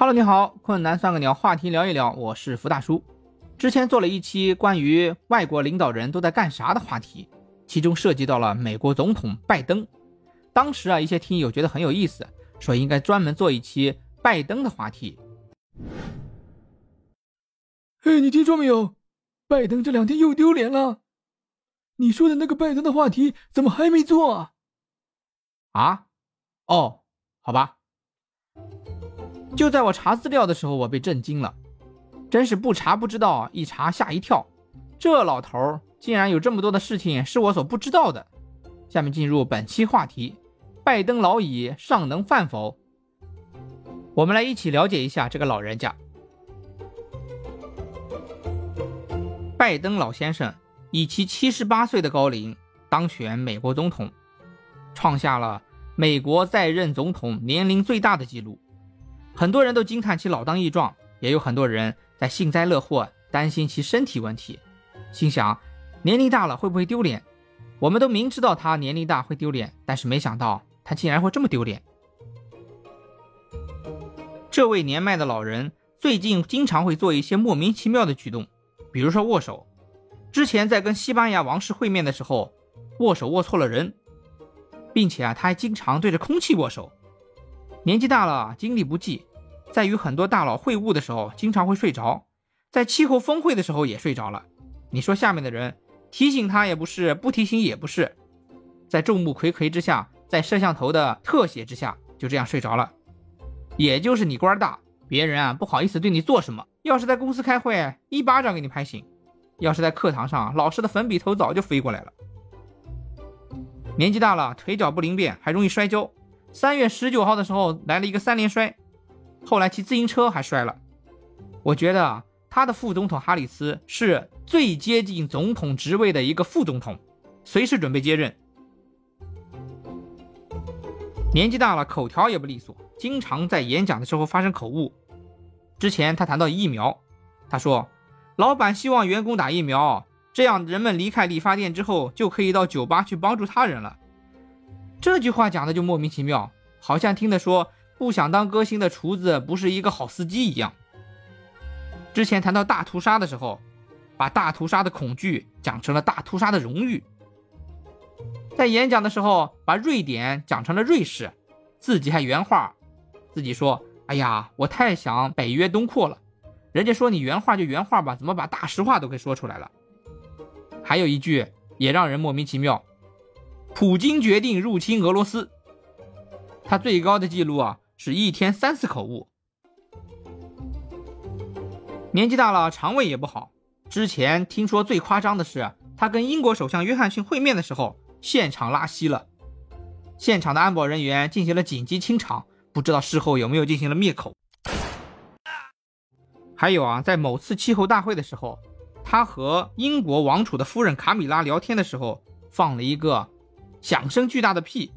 Hello，你好，困难算个鸟，话题聊一聊，我是福大叔。之前做了一期关于外国领导人都在干啥的话题，其中涉及到了美国总统拜登。当时啊，一些听友觉得很有意思，说应该专门做一期拜登的话题。哎，你听说没有？拜登这两天又丢脸了。你说的那个拜登的话题怎么还没做啊？啊？哦，好吧。就在我查资料的时候，我被震惊了，真是不查不知道，一查吓一跳。这老头竟然有这么多的事情是我所不知道的。下面进入本期话题：拜登老矣，尚能饭否？我们来一起了解一下这个老人家。拜登老先生以其七十八岁的高龄当选美国总统，创下了美国在任总统年龄最大的纪录。很多人都惊叹其老当益壮，也有很多人在幸灾乐祸，担心其身体问题，心想年龄大了会不会丢脸？我们都明知道他年龄大会丢脸，但是没想到他竟然会这么丢脸。这位年迈的老人最近经常会做一些莫名其妙的举动，比如说握手。之前在跟西班牙王室会面的时候，握手握错了人，并且啊，他还经常对着空气握手。年纪大了，精力不济，在与很多大佬会晤的时候，经常会睡着，在气候峰会的时候也睡着了。你说下面的人提醒他也不是，不提醒也不是，在众目睽睽之下，在摄像头的特写之下，就这样睡着了。也就是你官大，别人啊不好意思对你做什么。要是在公司开会，一巴掌给你拍醒；要是在课堂上，老师的粉笔头早就飞过来了。年纪大了，腿脚不灵便，还容易摔跤。三月十九号的时候来了一个三连摔，后来骑自行车还摔了。我觉得啊，他的副总统哈里斯是最接近总统职位的一个副总统，随时准备接任。年纪大了，口条也不利索，经常在演讲的时候发生口误。之前他谈到疫苗，他说：“老板希望员工打疫苗，这样人们离开理发店之后就可以到酒吧去帮助他人了。”这句话讲的就莫名其妙，好像听的说不想当歌星的厨子不是一个好司机一样。之前谈到大屠杀的时候，把大屠杀的恐惧讲成了大屠杀的荣誉。在演讲的时候，把瑞典讲成了瑞士，自己还原话，自己说：“哎呀，我太想北约东扩了。”人家说你原话就原话吧，怎么把大实话都给说出来了？还有一句也让人莫名其妙。普京决定入侵俄罗斯，他最高的记录啊是一天三次口误。年纪大了，肠胃也不好。之前听说最夸张的是，他跟英国首相约翰逊会面的时候，现场拉稀了，现场的安保人员进行了紧急清场，不知道事后有没有进行了灭口。还有啊，在某次气候大会的时候，他和英国王储的夫人卡米拉聊天的时候，放了一个。响声巨大的屁，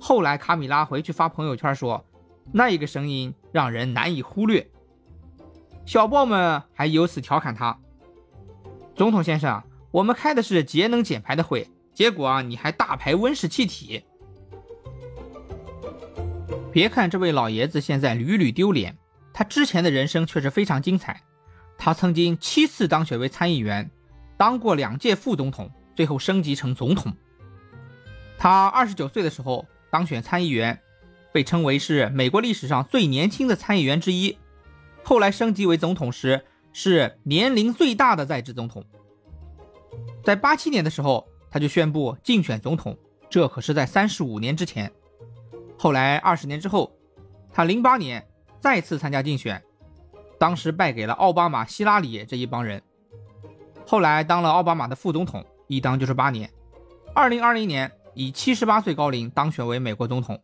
后来卡米拉回去发朋友圈说，那一个声音让人难以忽略。小报们还由此调侃他：“总统先生，我们开的是节能减排的会，结果啊，你还大排温室气体。”别看这位老爷子现在屡屡丢脸，他之前的人生却是非常精彩。他曾经七次当选为参议员，当过两届副总统，最后升级成总统。他二十九岁的时候当选参议员，被称为是美国历史上最年轻的参议员之一。后来升级为总统时，是年龄最大的在职总统。在八七年的时候，他就宣布竞选总统，这可是在三十五年之前。后来二十年之后，他零八年再次参加竞选，当时败给了奥巴马、希拉里这一帮人。后来当了奥巴马的副总统，一当就是八年。二零二零年。以七十八岁高龄当选为美国总统。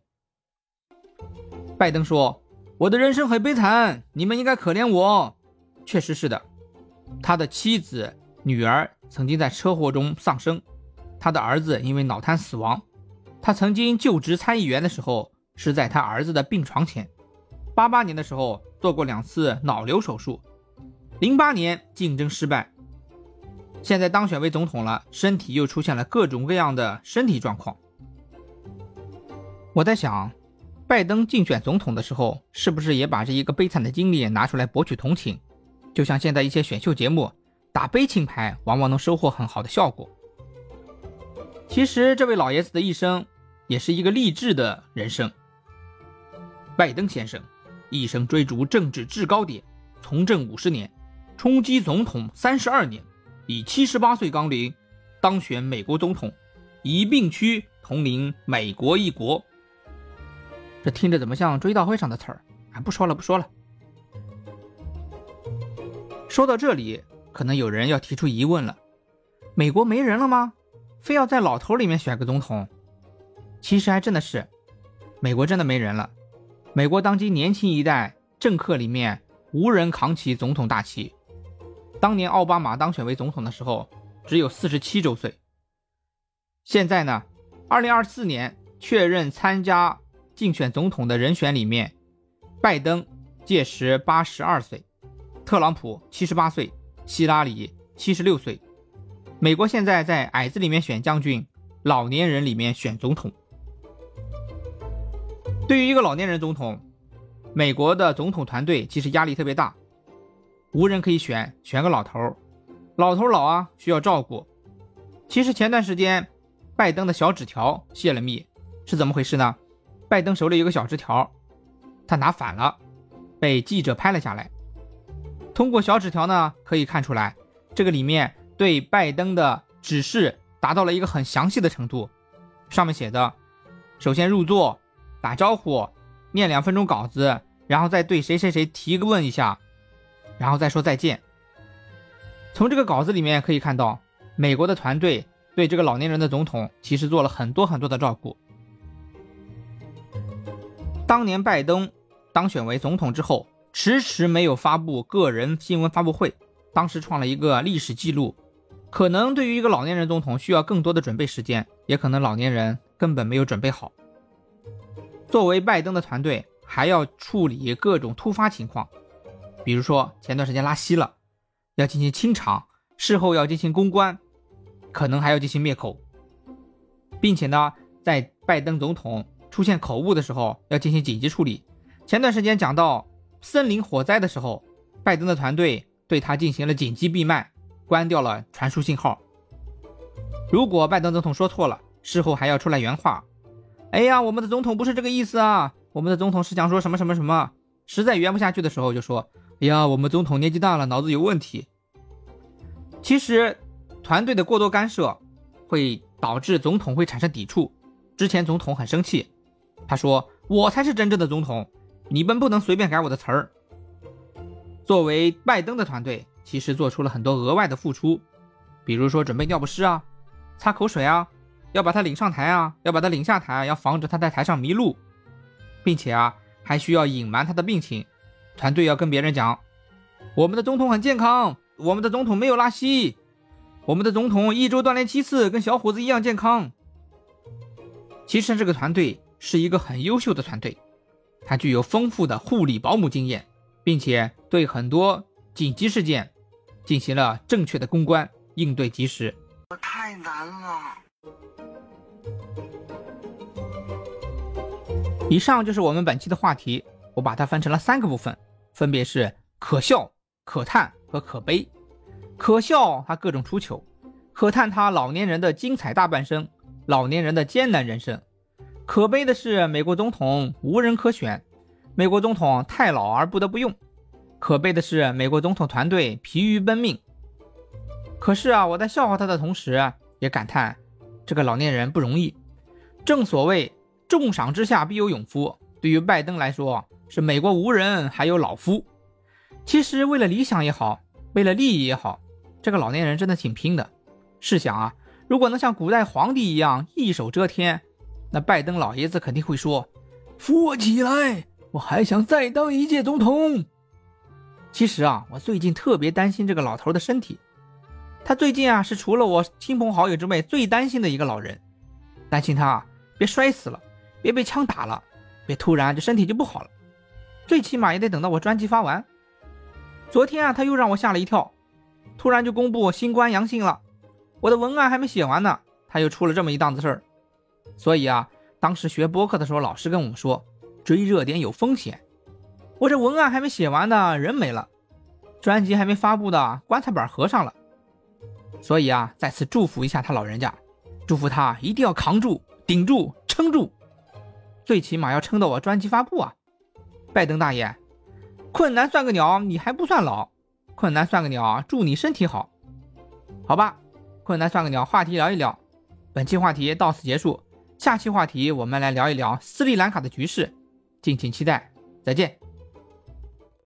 拜登说：“我的人生很悲惨，你们应该可怜我。”确实是的，他的妻子、女儿曾经在车祸中丧生，他的儿子因为脑瘫死亡。他曾经就职参议员的时候是在他儿子的病床前。八八年的时候做过两次脑瘤手术，零八年竞争失败。现在当选为总统了，身体又出现了各种各样的身体状况。我在想，拜登竞选总统的时候，是不是也把这一个悲惨的经历拿出来博取同情？就像现在一些选秀节目打悲情牌，往往能收获很好的效果。其实这位老爷子的一生也是一个励志的人生。拜登先生一生追逐政治制高点，从政五十年，冲击总统三十二年，以七十八岁高龄当选美国总统，一并区统领美国一国。这听着怎么像追悼会上的词儿？啊，不说了，不说了。说到这里，可能有人要提出疑问了：美国没人了吗？非要在老头里面选个总统？其实还真的是，美国真的没人了。美国当今年轻一代政客里面，无人扛起总统大旗。当年奥巴马当选为总统的时候，只有四十七周岁。现在呢，二零二四年确认参加。竞选总统的人选里面，拜登届时八十二岁，特朗普七十八岁，希拉里七十六岁。美国现在在矮子里面选将军，老年人里面选总统。对于一个老年人总统，美国的总统团队其实压力特别大，无人可以选，选个老头儿老头老啊，需要照顾。其实前段时间，拜登的小纸条泄了密，是怎么回事呢？拜登手里有个小纸条，他拿反了，被记者拍了下来。通过小纸条呢，可以看出来，这个里面对拜登的指示达到了一个很详细的程度。上面写的，首先入座，打招呼，念两分钟稿子，然后再对谁谁谁提问一下，然后再说再见。从这个稿子里面可以看到，美国的团队对这个老年人的总统其实做了很多很多的照顾。当年拜登当选为总统之后，迟迟没有发布个人新闻发布会，当时创了一个历史记录。可能对于一个老年人总统需要更多的准备时间，也可能老年人根本没有准备好。作为拜登的团队，还要处理各种突发情况，比如说前段时间拉稀了，要进行清场，事后要进行公关，可能还要进行灭口，并且呢，在拜登总统。出现口误的时候要进行紧急处理。前段时间讲到森林火灾的时候，拜登的团队对他进行了紧急闭麦，关掉了传输信号。如果拜登总统说错了，事后还要出来原话。哎呀，我们的总统不是这个意思啊，我们的总统是想说什么什么什么。实在圆不下去的时候就说：哎呀，我们总统年纪大了，脑子有问题。其实，团队的过多干涉会导致总统会产生抵触。之前总统很生气。他说：“我才是真正的总统，你们不能随便改我的词儿。”作为拜登的团队，其实做出了很多额外的付出，比如说准备尿不湿啊、擦口水啊，要把他领上台啊，要把他领下台，要防止他在台上迷路，并且啊，还需要隐瞒他的病情。团队要跟别人讲：“我们的总统很健康，我们的总统没有拉稀，我们的总统一周锻炼七次，跟小伙子一样健康。”其实这个团队。是一个很优秀的团队，他具有丰富的护理保姆经验，并且对很多紧急事件进行了正确的公关，应对及时。我太难了。以上就是我们本期的话题，我把它分成了三个部分，分别是可笑、可叹和可悲。可笑，他各种出糗；可叹，他老年人的精彩大半生，老年人的艰难人生。可悲的是，美国总统无人可选，美国总统太老而不得不用。可悲的是，美国总统团队疲于奔命。可是啊，我在笑话他的同时，也感叹这个老年人不容易。正所谓重赏之下必有勇夫，对于拜登来说，是美国无人还有老夫。其实为了理想也好，为了利益也好，这个老年人真的挺拼的。试想啊，如果能像古代皇帝一样一手遮天。那拜登老爷子肯定会说：“扶我起来，我还想再当一届总统。”其实啊，我最近特别担心这个老头的身体。他最近啊，是除了我亲朋好友之外最担心的一个老人。担心他啊，别摔死了，别被枪打了，别突然这身体就不好了。最起码也得等到我专辑发完。昨天啊，他又让我吓了一跳，突然就公布新冠阳性了。我的文案还没写完呢，他又出了这么一档子事儿。所以啊，当时学播客的时候，老师跟我们说，追热点有风险。我这文案还没写完呢，人没了；专辑还没发布的，棺材板合上了。所以啊，再次祝福一下他老人家，祝福他一定要扛住、顶住、撑住，最起码要撑到我专辑发布啊！拜登大爷，困难算个鸟，你还不算老。困难算个鸟，祝你身体好。好吧，困难算个鸟，话题聊一聊。本期话题到此结束，下期话题我们来聊一聊斯里兰卡的局势，敬请期待。再见。